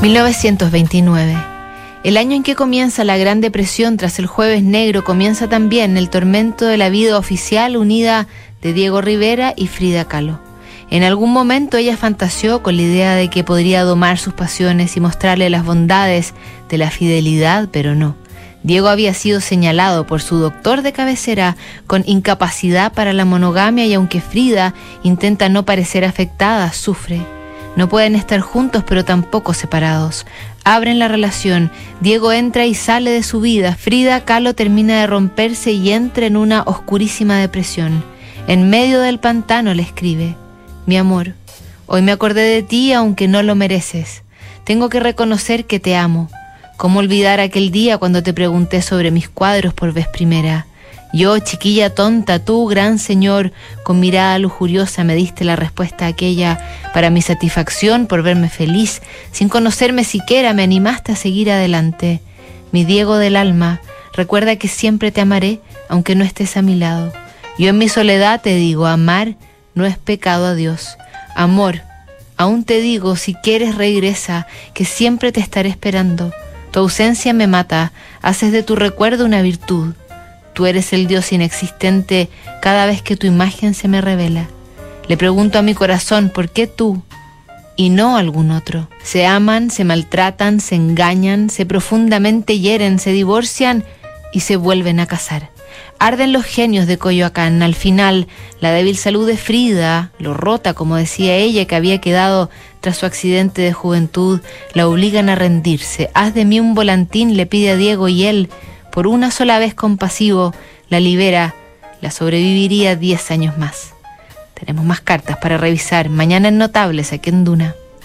1929. El año en que comienza la Gran Depresión tras el Jueves Negro comienza también el tormento de la vida oficial unida de Diego Rivera y Frida Kahlo. En algún momento ella fantaseó con la idea de que podría domar sus pasiones y mostrarle las bondades de la fidelidad, pero no. Diego había sido señalado por su doctor de cabecera con incapacidad para la monogamia y aunque Frida intenta no parecer afectada, sufre. No pueden estar juntos pero tampoco separados. Abren la relación, Diego entra y sale de su vida, Frida Kahlo termina de romperse y entra en una oscurísima depresión. En medio del pantano le escribe, mi amor, hoy me acordé de ti aunque no lo mereces. Tengo que reconocer que te amo. ¿Cómo olvidar aquel día cuando te pregunté sobre mis cuadros por vez primera? Yo, chiquilla tonta, tú, gran señor, con mirada lujuriosa me diste la respuesta aquella para mi satisfacción por verme feliz, sin conocerme siquiera me animaste a seguir adelante. Mi Diego del alma, recuerda que siempre te amaré, aunque no estés a mi lado. Yo en mi soledad te digo, amar no es pecado a Dios. Amor, aún te digo, si quieres regresa, que siempre te estaré esperando. Tu ausencia me mata, haces de tu recuerdo una virtud. Tú eres el Dios inexistente cada vez que tu imagen se me revela. Le pregunto a mi corazón, ¿por qué tú y no algún otro? Se aman, se maltratan, se engañan, se profundamente hieren, se divorcian y se vuelven a casar. Arden los genios de Coyoacán. Al final, la débil salud de Frida, lo rota, como decía ella, que había quedado tras su accidente de juventud, la obligan a rendirse. Haz de mí un volantín, le pide a Diego y él, por una sola vez compasivo, la libera, la sobreviviría diez años más. Tenemos más cartas para revisar mañana en Notables aquí en Duna.